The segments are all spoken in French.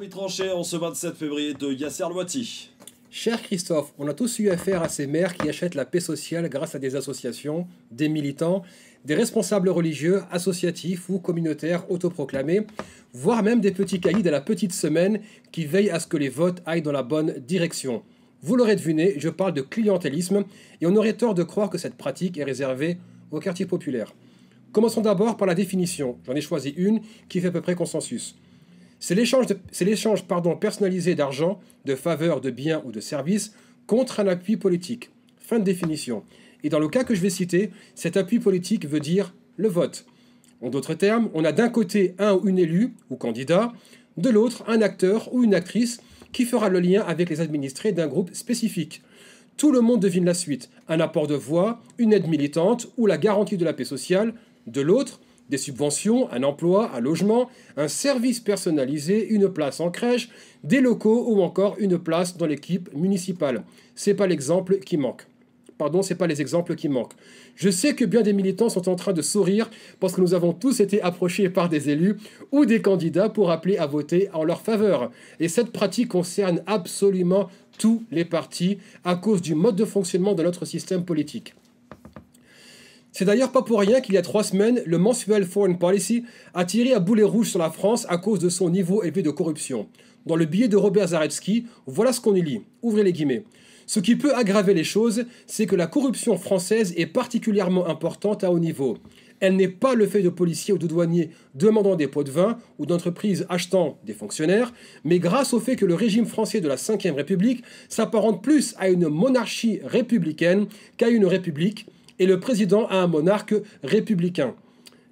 La tranchée en ce 27 février de Yasser Loiti. Cher Christophe, on a tous eu affaire à ces maires qui achètent la paix sociale grâce à des associations, des militants, des responsables religieux, associatifs ou communautaires autoproclamés, voire même des petits caïds à la petite semaine qui veillent à ce que les votes aillent dans la bonne direction. Vous l'aurez deviné, je parle de clientélisme et on aurait tort de croire que cette pratique est réservée aux quartiers populaires. Commençons d'abord par la définition. J'en ai choisi une qui fait à peu près consensus. C'est l'échange personnalisé d'argent, de faveurs, de biens ou de services contre un appui politique. Fin de définition. Et dans le cas que je vais citer, cet appui politique veut dire le vote. En d'autres termes, on a d'un côté un ou une élue ou candidat, de l'autre un acteur ou une actrice qui fera le lien avec les administrés d'un groupe spécifique. Tout le monde devine la suite. Un apport de voix, une aide militante ou la garantie de la paix sociale. De l'autre, des subventions, un emploi, un logement, un service personnalisé, une place en crèche, des locaux ou encore une place dans l'équipe municipale. C'est pas l'exemple qui manque. Pardon, c'est pas les exemples qui manquent. Je sais que bien des militants sont en train de sourire parce que nous avons tous été approchés par des élus ou des candidats pour appeler à voter en leur faveur. Et cette pratique concerne absolument tous les partis à cause du mode de fonctionnement de notre système politique. C'est d'ailleurs pas pour rien qu'il y a trois semaines, le mensuel Foreign Policy a tiré à boulet rouge sur la France à cause de son niveau élevé de corruption. Dans le billet de Robert Zaretsky, voilà ce qu'on y lit. Ouvrez les guillemets. Ce qui peut aggraver les choses, c'est que la corruption française est particulièrement importante à haut niveau. Elle n'est pas le fait de policiers ou de douaniers demandant des pots de vin ou d'entreprises achetant des fonctionnaires, mais grâce au fait que le régime français de la Ve République s'apparente plus à une monarchie républicaine qu'à une république, et le président a un monarque républicain.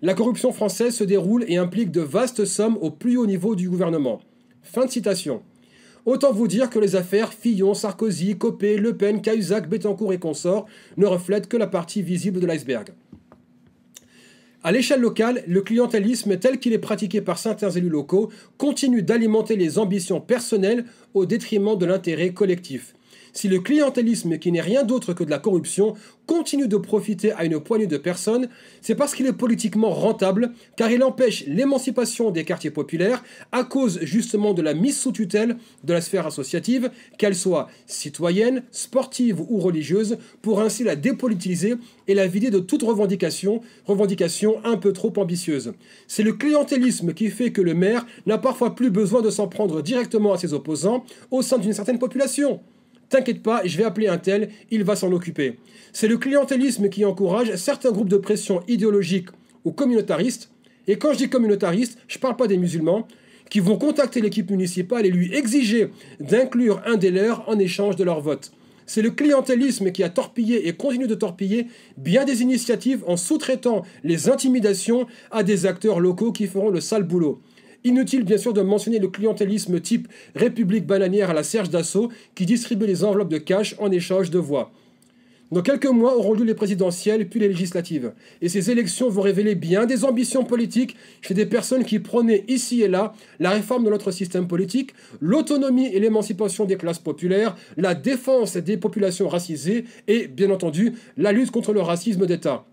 La corruption française se déroule et implique de vastes sommes au plus haut niveau du gouvernement. Fin de citation. Autant vous dire que les affaires Fillon, Sarkozy, Copé, Le Pen, Cahuzac, Bettencourt et consorts ne reflètent que la partie visible de l'iceberg. À l'échelle locale, le clientélisme tel qu'il est pratiqué par certains élus locaux continue d'alimenter les ambitions personnelles au détriment de l'intérêt collectif. Si le clientélisme, qui n'est rien d'autre que de la corruption, continue de profiter à une poignée de personnes, c'est parce qu'il est politiquement rentable, car il empêche l'émancipation des quartiers populaires à cause justement de la mise sous tutelle de la sphère associative, qu'elle soit citoyenne, sportive ou religieuse, pour ainsi la dépolitiser et la vider de toute revendication, revendication un peu trop ambitieuse. C'est le clientélisme qui fait que le maire n'a parfois plus besoin de s'en prendre directement à ses opposants au sein d'une certaine population. T'inquiète pas, je vais appeler un tel, il va s'en occuper. C'est le clientélisme qui encourage certains groupes de pression idéologiques ou communautaristes, et quand je dis communautaristes, je ne parle pas des musulmans, qui vont contacter l'équipe municipale et lui exiger d'inclure un des leurs en échange de leur vote. C'est le clientélisme qui a torpillé et continue de torpiller bien des initiatives en sous-traitant les intimidations à des acteurs locaux qui feront le sale boulot. Inutile bien sûr de mentionner le clientélisme type République bananière à la Serge d'Assaut qui distribue les enveloppes de cash en échange de voix. Dans quelques mois auront lieu les présidentielles puis les législatives. Et ces élections vont révéler bien des ambitions politiques chez des personnes qui prônaient ici et là la réforme de notre système politique, l'autonomie et l'émancipation des classes populaires, la défense des populations racisées et, bien entendu, la lutte contre le racisme d'État.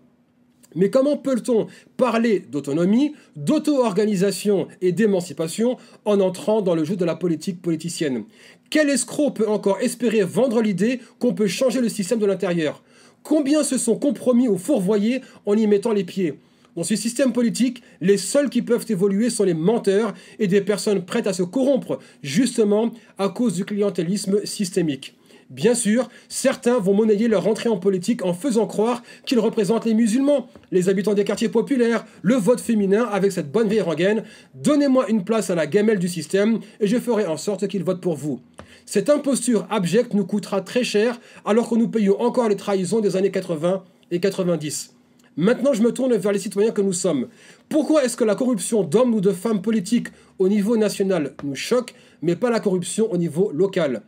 Mais comment peut-on parler d'autonomie, d'auto-organisation et d'émancipation en entrant dans le jeu de la politique politicienne? Quel escroc peut encore espérer vendre l'idée qu'on peut changer le système de l'intérieur? Combien se sont compromis ou fourvoyés en y mettant les pieds? Dans ce système politique, les seuls qui peuvent évoluer sont les menteurs et des personnes prêtes à se corrompre, justement à cause du clientélisme systémique. Bien sûr, certains vont monnayer leur entrée en politique en faisant croire qu'ils représentent les musulmans, les habitants des quartiers populaires, le vote féminin avec cette bonne vieille rengaine. Donnez-moi une place à la gamelle du système et je ferai en sorte qu'ils votent pour vous. Cette imposture abjecte nous coûtera très cher alors que nous payons encore les trahisons des années 80 et 90. Maintenant, je me tourne vers les citoyens que nous sommes. Pourquoi est-ce que la corruption d'hommes ou de femmes politiques au niveau national nous choque, mais pas la corruption au niveau local?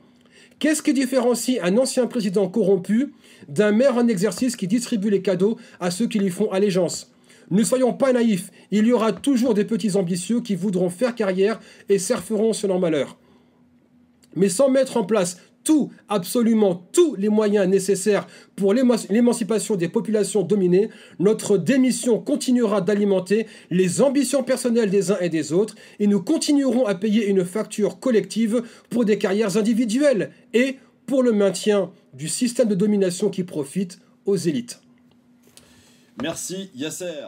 Qu'est-ce qui différencie un ancien président corrompu d'un maire en exercice qui distribue les cadeaux à ceux qui lui font allégeance? Ne soyons pas naïfs, il y aura toujours des petits ambitieux qui voudront faire carrière et surferont sur leur malheur. Mais sans mettre en place tout, absolument tous les moyens nécessaires pour l'émancipation des populations dominées, notre démission continuera d'alimenter les ambitions personnelles des uns et des autres et nous continuerons à payer une facture collective pour des carrières individuelles et pour le maintien du système de domination qui profite aux élites. Merci Yasser.